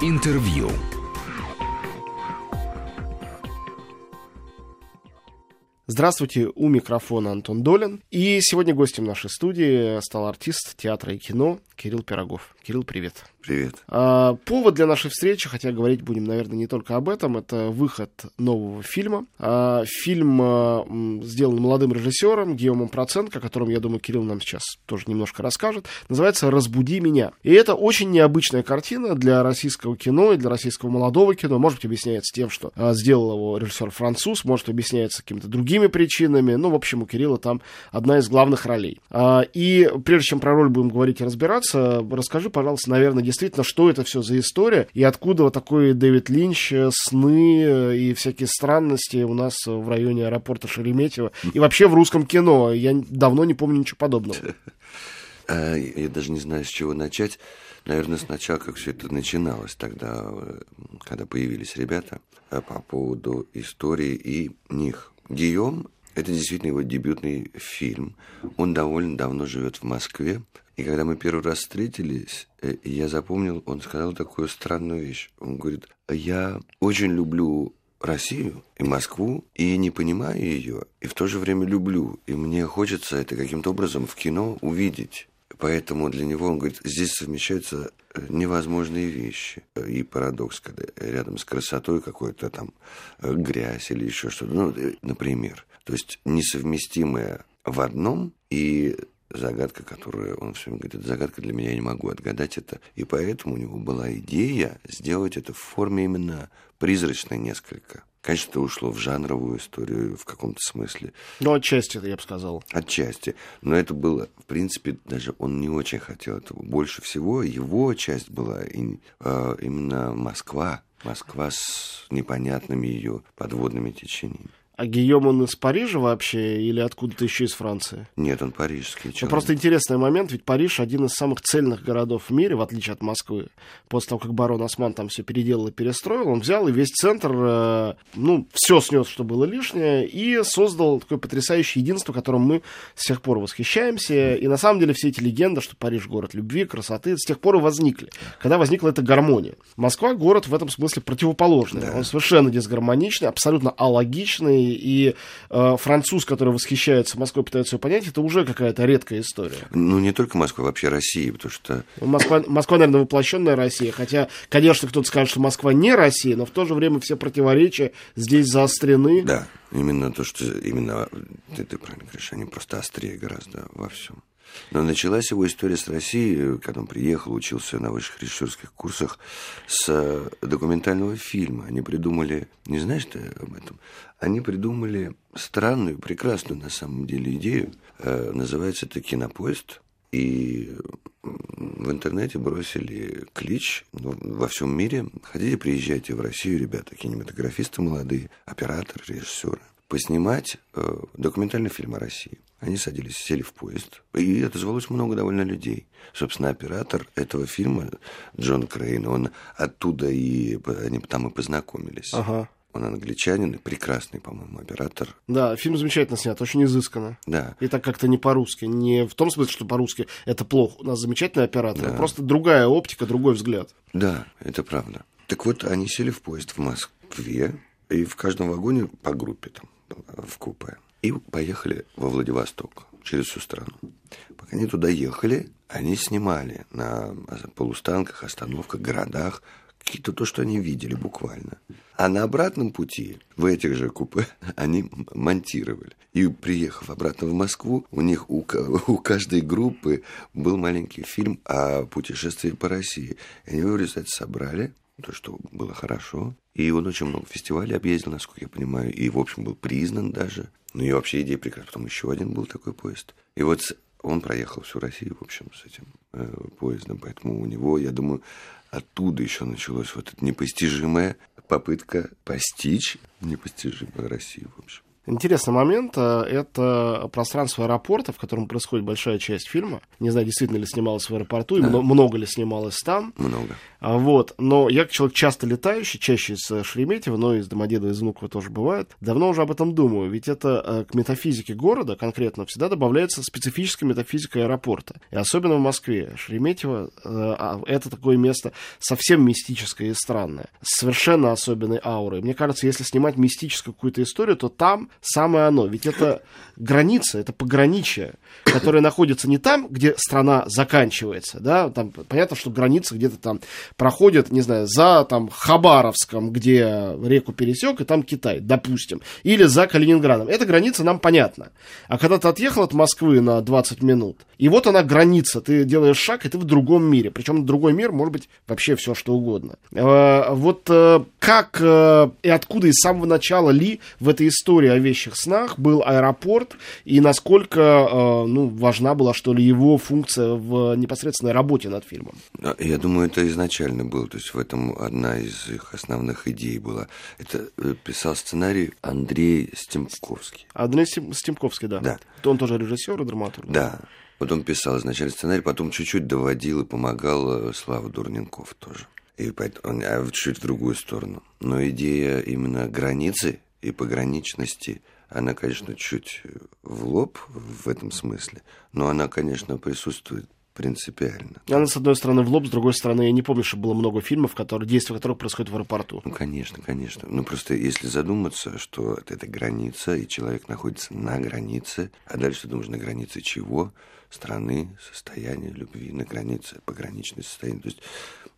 Интервью. Здравствуйте, у микрофона Антон Долин. И сегодня гостем нашей студии стал артист театра и кино Кирилл Пирогов. Кирилл, привет. Привет. А, повод для нашей встречи, хотя говорить будем, наверное, не только об этом, это выход нового фильма. А, фильм а, сделан молодым режиссером Геомом Проценко, о котором, я думаю, Кирилл нам сейчас тоже немножко расскажет. Называется «Разбуди меня». И это очень необычная картина для российского кино и для российского молодого кино. Может быть, объясняется тем, что а, сделал его режиссер француз, может, объясняется какими-то другими причинами. Ну, в общем, у Кирилла там одна из главных ролей. А, и прежде чем про роль будем говорить и разбираться, расскажи, пожалуйста, наверное, действительно, что это все за история и откуда вот такой Дэвид Линч, э, сны э, и всякие странности у нас в районе аэропорта Шереметьево и вообще в русском кино. Я давно не помню ничего подобного. А, я даже не знаю, с чего начать. Наверное, сначала, как все это начиналось тогда, э, когда появились ребята, по поводу истории и них. Гийом это действительно его дебютный фильм. Он довольно давно живет в Москве. И когда мы первый раз встретились, э, я запомнил, он сказал такую странную вещь. Он говорит, я очень люблю Россию и Москву, и не понимаю ее, и в то же время люблю. И мне хочется это каким-то образом в кино увидеть. Поэтому для него, он говорит, здесь совмещаются э, невозможные вещи. И парадокс, когда рядом с красотой какой-то там э, грязь или еще что-то. Ну, например. То есть несовместимое в одном и загадка, которую он все время говорит, это загадка для меня, я не могу отгадать это. И поэтому у него была идея сделать это в форме именно призрачной несколько. Конечно, это ушло в жанровую историю в каком-то смысле. Ну, отчасти, я бы сказал. Отчасти. Но это было, в принципе, даже он не очень хотел этого. Больше всего его часть была э, именно Москва. Москва с непонятными ее подводными течениями. А Гийом, он из Парижа вообще или откуда-то еще из Франции? Нет, он парижский человек. Ну, просто интересный момент, ведь Париж один из самых цельных городов в мире, в отличие от Москвы. После того, как барон Осман там все переделал и перестроил, он взял и весь центр, э, ну, все снес, что было лишнее, и создал такое потрясающее единство, которым мы с тех пор восхищаемся. И на самом деле все эти легенды, что Париж город любви, красоты, с тех пор и возникли. Когда возникла эта гармония. Москва город в этом смысле противоположный. Да. Он совершенно дисгармоничный, абсолютно алогичный, и э, француз, который восхищается Москвой, пытается ее понять, это уже какая-то редкая история. Ну, не только Москва, вообще Россия, потому что... Ну, Москва, Москва, наверное, воплощенная Россия, хотя, конечно, кто-то скажет, что Москва не Россия, но в то же время все противоречия здесь заострены. Да, именно то, что именно ты, ты правильно говоришь, они просто острее гораздо во всем. Но началась его история с Россией, когда он приехал, учился на высших режиссерских курсах с документального фильма. Они придумали, не знаешь ты об этом, они придумали странную, прекрасную на самом деле идею. Э, называется это «Кинопоезд». И в интернете бросили клич во всем мире. Хотите, приезжайте в Россию, ребята, кинематографисты молодые, операторы, режиссеры поснимать э, документальный фильм о России. Они садились, сели в поезд, и отозвалось много довольно людей. Собственно, оператор этого фильма, Джон Крейн, он оттуда и они там и познакомились. Ага. Он англичанин, прекрасный, по-моему, оператор. Да, фильм замечательно снят, очень изысканно. Да. И так как-то не по-русски. Не в том смысле, что по-русски это плохо. У нас замечательный оператор, Да. а просто другая оптика, другой взгляд. Да, это правда. Так вот, они сели в поезд в Москве, и в каждом вагоне по группе там в купе. И поехали во Владивосток через всю страну. Пока они туда ехали, они снимали на полустанках, остановках, городах какие-то то, что они видели буквально. А на обратном пути, в этих же купе, они монтировали. И приехав обратно в Москву, у них у, у каждой группы был маленький фильм о путешествии по России. И они его в результате собрали, то, что было хорошо. И он очень много фестивалей объездил, насколько я понимаю, и, в общем, был признан даже. Ну и вообще идея прекрасная. Потом еще один был такой поезд. И вот он проехал всю Россию, в общем, с этим э, поездом. Поэтому у него, я думаю, оттуда еще началась вот эта непостижимая попытка постичь непостижимую Россию, в общем. Интересный момент э, — это пространство аэропорта, в котором происходит большая часть фильма. Не знаю, действительно ли снималось в аэропорту, и много ли снималось там. Много. А, вот. Но я, как человек часто летающий, чаще из э, Шереметьево, но из Домодедова, из Внуково тоже бывает, давно уже об этом думаю. Ведь это э, к метафизике города конкретно всегда добавляется специфическая метафизика аэропорта. И особенно в Москве. Шереметьево а, это такое место совсем мистическое и странное. С совершенно особенной аурой. Мне кажется, если снимать мистическую какую-то историю, то там самое оно. Ведь это граница, это пограничие, которое находится не там, где страна заканчивается, да, там понятно, что граница где-то там проходит, не знаю, за там Хабаровском, где реку пересек, и там Китай, допустим, или за Калининградом. Эта граница нам понятна. А когда ты отъехал от Москвы на 20 минут, и вот она граница, ты делаешь шаг, и ты в другом мире. Причем другой мир может быть вообще все, что угодно. Э, вот э, как э, и откуда из самого начала Ли в этой истории о вещих снах был аэропорт, и насколько ну, важна была, что ли, его функция в непосредственной работе над фильмом? Я думаю, это изначально было. То есть в этом одна из их основных идей была. Это писал сценарий Андрей Стемковский. Андрей Стемковский, да. Да. Он тоже режиссер и драматург. Да. Вот он писал изначально сценарий, потом чуть-чуть доводил и помогал э, Слава Дурненков тоже. И поэтому, а чуть в другую сторону. Но идея именно границы и пограничности, она, конечно, чуть в лоб в этом смысле, но она, конечно, присутствует принципиально. Она, с одной стороны, в лоб, с другой стороны, я не помню, что было много фильмов, которые, действия которых происходят в аэропорту. Ну, конечно, конечно. Ну, просто если задуматься, что это граница, и человек находится на границе, а дальше ты думаешь, на границе чего? страны, состояние любви на границе, пограничное состояние. То есть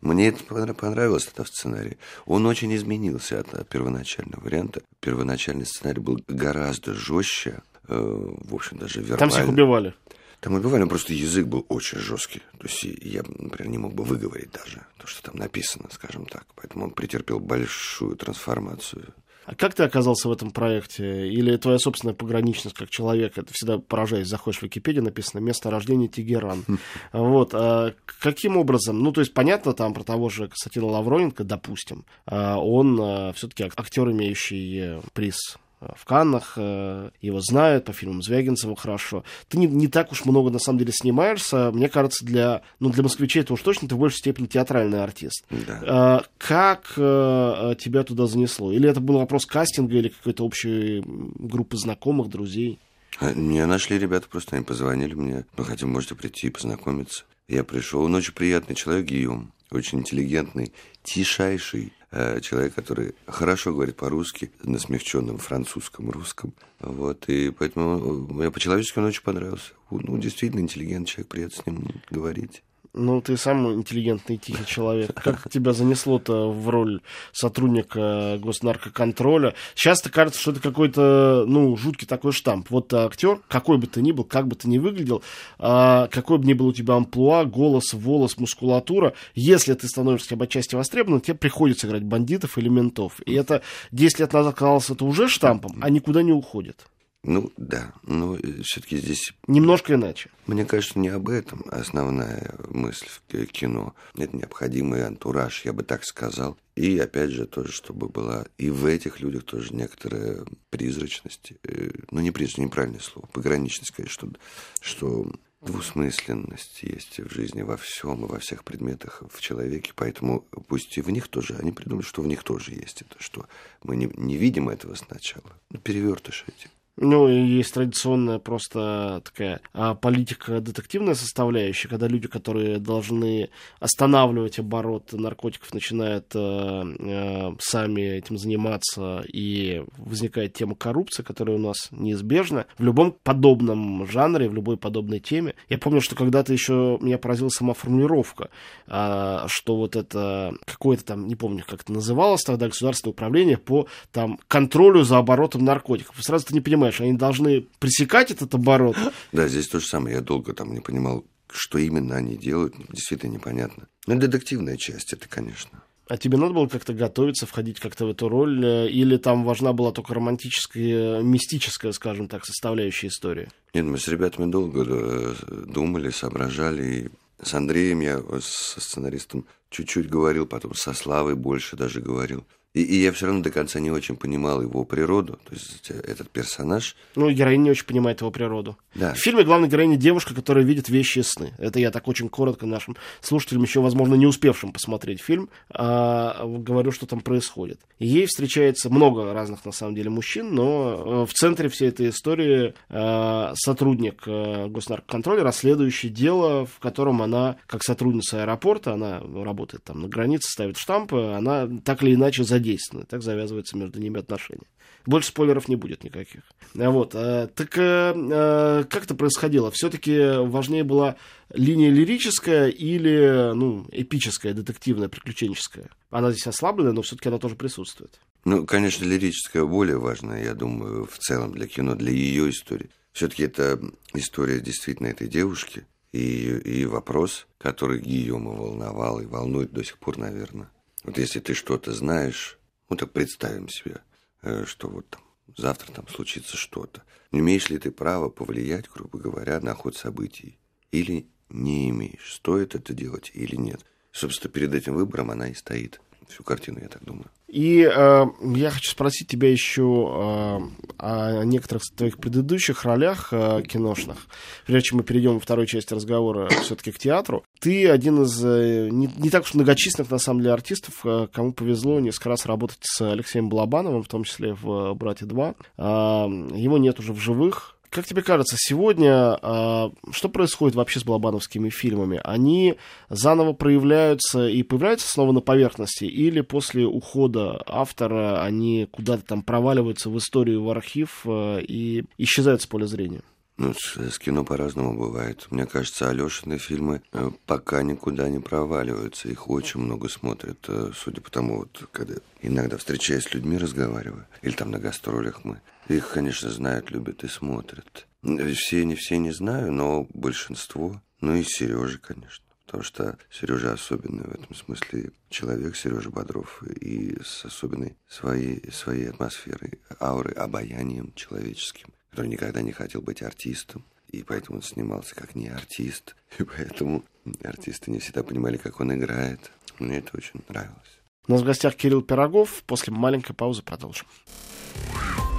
мне это понравилось, это в сценарии. Он очень изменился от первоначального варианта. Первоначальный сценарий был гораздо жестче, э, в общем, даже вербально. Там всех убивали. Там убивали, просто язык был очень жесткий. То есть я, например, не мог бы выговорить даже то, что там написано, скажем так. Поэтому он претерпел большую трансформацию. А как ты оказался в этом проекте? Или твоя собственная пограничность как человек? Это всегда поражаясь. Заходишь в Википедию, написано «Место рождения Тегеран». Вот. А каким образом? Ну, то есть, понятно, там про того же Константина Лавроненко, допустим, а он а, все-таки актер, имеющий э, приз в Каннах, э, его знают, по фильмам Звягинцева хорошо. Ты не, не так уж много, на самом деле, снимаешься. Мне кажется, для, ну, для москвичей это уж точно ты в большей степени театральный артист. Да. А, как а, тебя туда занесло? Или это был вопрос кастинга или какой-то общей группы знакомых, друзей? Меня нашли ребята, просто они позвонили мне. Ну, хотим, можете прийти и познакомиться. Я пришел. Он очень приятный человек, Гийом. Очень интеллигентный, тишайший Э, человек, который хорошо говорит по-русски, на смягченном французском, русском. Вот, и поэтому мне по-человечески он очень понравился. Ну, действительно, интеллигентный человек, приятно с ним говорить. Ну, ты сам интеллигентный, тихий человек. Как тебя занесло-то в роль сотрудника госнаркоконтроля? Часто кажется, что это какой-то, ну, жуткий такой штамп. Вот актер, какой бы ты ни был, как бы ты ни выглядел, а, какой бы ни был у тебя амплуа, голос, волос, мускулатура, если ты становишься бы отчасти востребованным, тебе приходится играть бандитов или ментов. И это 10 лет назад казалось это уже штампом, а никуда не уходит. Ну, да, но все-таки здесь... Немножко иначе. Мне кажется, не об этом основная мысль в кино. Это необходимый антураж, я бы так сказал. И, опять же, тоже, чтобы была и в этих людях тоже некоторая призрачность. Э, ну, не призрачность, неправильное слово. Пограничность, конечно, что, что двусмысленность есть в жизни во всем и во всех предметах в человеке, поэтому пусть и в них тоже, они придумают, что в них тоже есть это, что мы не, не видим этого сначала. Ну, перевертыш этим. Ну, и есть традиционная просто такая а, политика детективная составляющая, когда люди, которые должны останавливать оборот наркотиков, начинают а, а, сами этим заниматься, и возникает тема коррупции, которая у нас неизбежна в любом подобном жанре, в любой подобной теме. Я помню, что когда-то еще меня поразила сама формулировка, а, что вот это какое-то там, не помню, как это называлось тогда, государственное управление по там контролю за оборотом наркотиков. Сразу ты не понимаешь, понимаешь, они должны пресекать этот оборот. Да, здесь то же самое. Я долго там не понимал, что именно они делают. Действительно непонятно. Но ну, детективная часть это, конечно. А тебе надо было как-то готовиться, входить как-то в эту роль? Э, или там важна была только романтическая, мистическая, скажем так, составляющая истории? Нет, мы с ребятами долго э, думали, соображали. И с Андреем я, со сценаристом, чуть-чуть говорил, потом со Славой больше даже говорил. И, и я все равно до конца не очень понимал его природу. То есть этот персонаж... Ну, героиня не очень понимает его природу. Да. В фильме главная героиня девушка, которая видит вещи и сны. Это я так очень коротко нашим слушателям, еще, возможно, не успевшим посмотреть фильм, а, говорю, что там происходит. ей встречается много разных, на самом деле, мужчин, но э, в центре всей этой истории а, сотрудник а, госнаркоконтроля, расследующий дело, в котором она, как сотрудница аэропорта, она работает там на границе, ставит штампы, она так или иначе задействована задействованы. Так завязываются между ними отношения. Больше спойлеров не будет никаких. А вот. А, так а, как это происходило? Все-таки важнее была линия лирическая или ну, эпическая, детективная, приключенческая? Она здесь ослабленная, но все-таки она тоже присутствует. Ну, конечно, лирическая более важная, я думаю, в целом для кино, для ее истории. Все-таки это история действительно этой девушки и, и вопрос, который Гийома волновал и волнует до сих пор, наверное. Вот если ты что-то знаешь, ну так представим себе, э, что вот там завтра там случится что-то. Имеешь ли ты право повлиять, грубо говоря, на ход событий? Или не имеешь? Стоит это делать или нет? Собственно, перед этим выбором она и стоит. Всю картину, я так думаю. И э, я хочу спросить тебя еще э, о некоторых твоих предыдущих ролях э, киношных. Прежде чем мы перейдем во второй части разговора все-таки к театру. Ты один из э, не, не так уж многочисленных, на самом деле, артистов, э, кому повезло несколько раз работать с Алексеем Балабановым, в том числе в «Брате 2». Э, его нет уже в живых. Как тебе кажется, сегодня э, что происходит вообще с балабановскими фильмами? Они заново проявляются и появляются снова на поверхности, или после ухода автора они куда-то там проваливаются в историю, в архив э, и исчезают с поля зрения? Ну, с, кино по-разному бывает. Мне кажется, Алешины фильмы э, пока никуда не проваливаются. Их очень много смотрят, э, судя по тому, вот, когда иногда встречаясь с людьми, разговариваю, или там на гастролях мы, их, конечно, знают, любят и смотрят. Все, не все не знаю, но большинство. Ну и Сережа, конечно. Потому что Сережа особенный в этом смысле человек, Сережа Бодров, и с особенной своей, своей атмосферой, аурой, обаянием человеческим который никогда не хотел быть артистом, и поэтому он снимался как не артист, и поэтому артисты не всегда понимали, как он играет. Мне это очень нравилось. У нас в гостях Кирилл Пирогов. После маленькой паузы продолжим.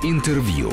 Интервью.